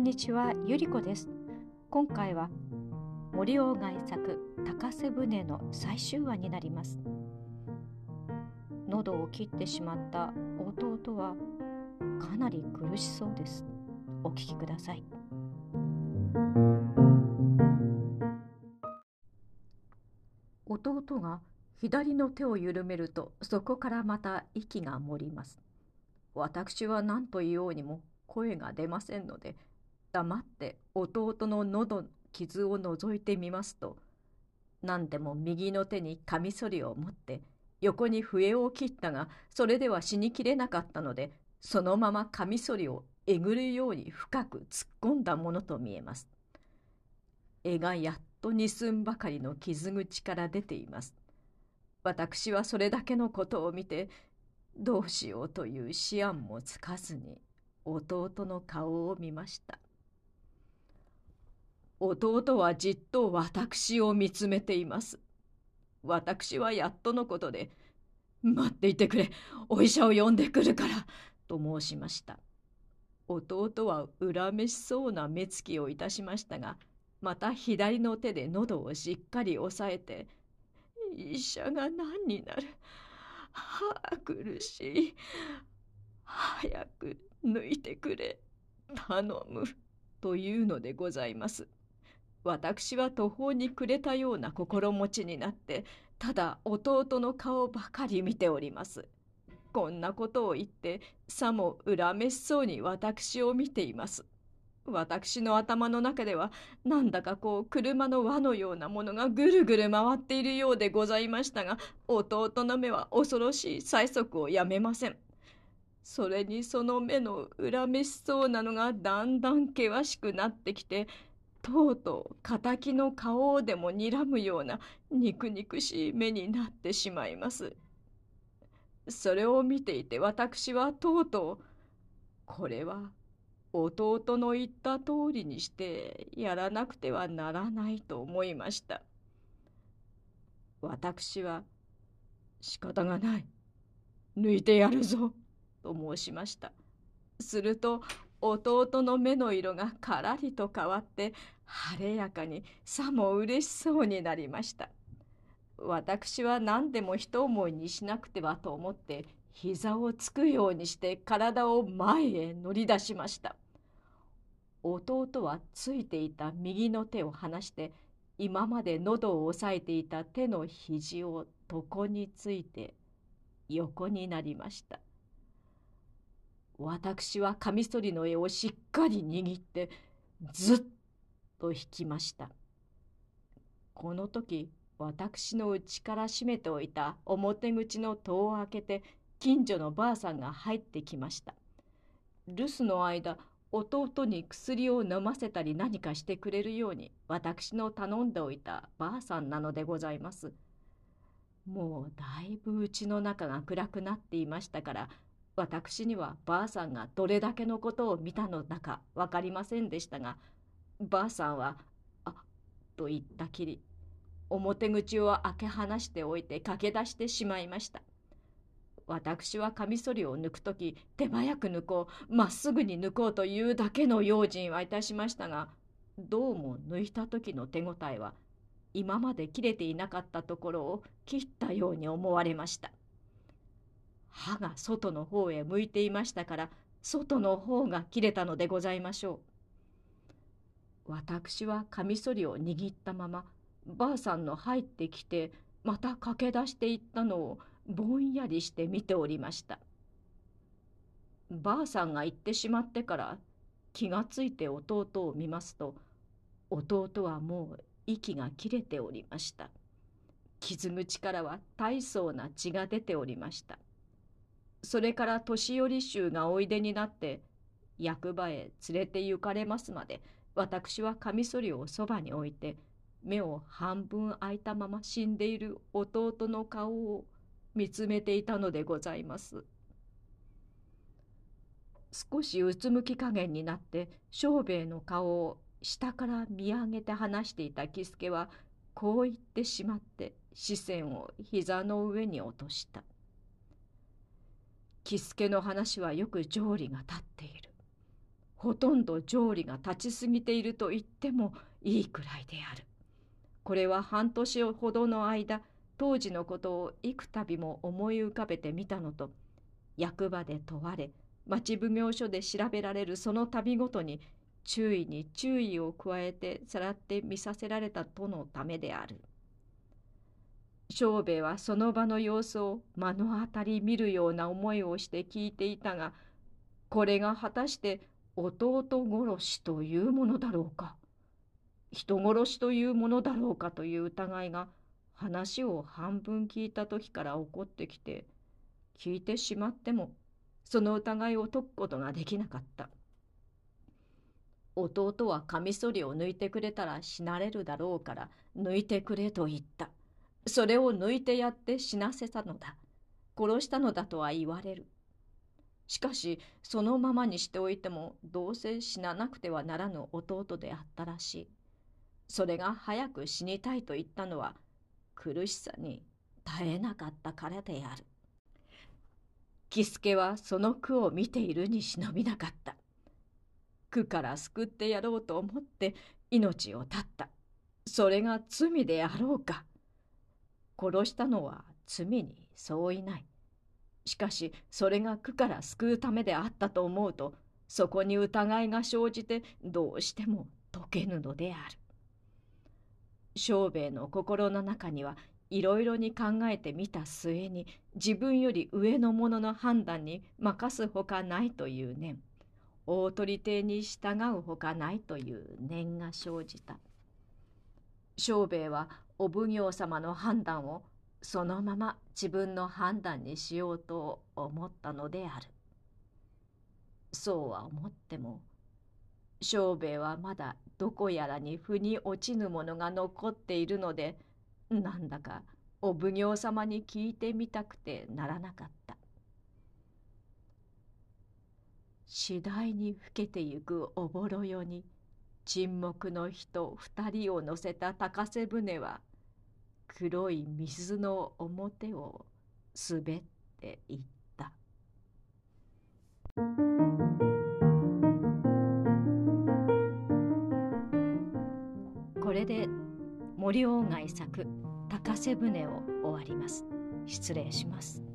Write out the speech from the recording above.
んにちは、ゆりこです。今回は森鴎外作高瀬舟の最終話になります。喉を切ってしまった弟はかなり苦しそうです。お聞きください。弟が左の手を緩めるとそこからまた息が漏ります。私は何と言おうにも声が出ませんので黙って弟の喉の傷を覗いてみますと何でも右の手にカミソリを持って横に笛を切ったがそれでは死にきれなかったのでそのままカミソリをえぐるように深く突っ込んだものと見えます。絵がやっと二寸ばかりの傷口から出ています。私はそれだけのことを見てどうしようという思案もつかずに弟の顔を見ました。弟はじっと私を見つめています。私はやっとのことで、待っていてくれ、お医者を呼んでくるから、と申しました。弟は恨めしそうな目つきをいたしましたが、また左の手で喉をしっかり押さえて、医者が何になる。はあ、苦しい。早く抜いてくれ。頼む。というのでございます。私は途方に暮れたような心持ちになってただ弟の顔ばかり見ております。こんなことを言ってさも恨めしそうに私を見ています。私の頭の中ではなんだかこう車の輪のようなものがぐるぐる回っているようでございましたが弟の目は恐ろしい催促をやめません。それにその目の恨めしそうなのがだんだん険しくなってきてとうとう敵の顔をでも睨むような肉肉しい目になってしまいます。それを見ていて私はとうとうこれは弟の言った通りにしてやらなくてはならないと思いました。私は仕方がない。抜いてやるぞ。と申しました。すると弟の目の色がからりと変わって晴れやかにさも嬉しそうになりました。私は何でも一思いにしなくてはと思って膝をつくようにして体を前へ乗り出しました。弟はついていた右の手を離して今まで喉を押さえていた手の肘を床について横になりました。私はカミソリの絵をしっかり握ってずっと引きました。この時私の内から閉めておいた表口の戸を開けて近所のばあさんが入ってきました。留守の間弟に薬を飲ませたり何かしてくれるように私の頼んでおいたばあさんなのでございます。もうだいぶうちの中が暗くなっていましたから私にはばあさんがどれだけのことを見たのだか分かりませんでしたがばあさんは「あっと言ったきり表口を開け放しておいて駆け出してしまいました。私はカミソリを抜く時手早く抜こうまっすぐに抜こうというだけの用心はいたしましたがどうも抜いた時の手応えは今まで切れていなかったところを切ったように思われました。歯が外の方へ向いていましたから外の方が切れたのでございましょう。私はカミソリを握ったままばあさんの入ってきてまた駆け出していったのをぼんやりして見ておりました。ばあさんが行ってしまってから気がついて弟を見ますと弟はもう息が切れておりました。傷口からは大層な血が出ておりました。それから年寄り衆がおいでになって役場へ連れて行かれますまで私はカミソリをそばに置いて目を半分開いたまま死んでいる弟の顔を見つめていたのでございます。少しうつむき加減になって庄兵衛の顔を下から見上げて話していた喜助はこう言ってしまって視線を膝の上に落とした。喜助の話はよく条理が立っている。ほとんど条理が立ちすぎていると言ってもいいくらいである。これは半年ほどの間当時のことを幾度も思い浮かべてみたのと役場で問われ町奉行所で調べられるその度ごとに注意に注意を加えてさらって見させられたとのためである。庄兵衛はその場の様子を目の当たり見るような思いをして聞いていたがこれが果たして弟殺しというものだろうか。人殺しというものだろうかという疑いが話を半分聞いた時から起こってきて聞いてしまってもその疑いを解くことができなかった。弟はカミソリを抜いてくれたら死なれるだろうから抜いてくれと言った。それを抜いてやって死なせたのだ殺したのだとは言われるしかしそのままにしておいてもどうせ死ななくてはならぬ弟であったらしいそれが早く死にたいと言ったのは苦しさに耐えなかったからである。喜助はその句を見ているに忍びなかった。苦から救ってやろうと思って命を絶った。それが罪であろうか。殺したのは罪に相違ない。しかしそれが苦から救うためであったと思うとそこに疑いが生じてどうしても解けぬのである。庄兵衛の心の中にはいろいろに考えてみた末に自分より上の者の判断に任すほかないという念大取邸に従うほかないという念が生じた庄兵衛はお奉行様の判断をそのまま自分の判断にしようと思ったのである。そうは思っても庄兵衛はまだどこやらに腑に落ちぬものが残っているのでなんだかお奉行様に聞いてみたくてならなかった。次第に老けてゆくおぼろよに沈黙の人二人を乗せた高瀬船は黒い水の表を滑っていった。これで森鴎外作「高瀬舟」を終わります。失礼します。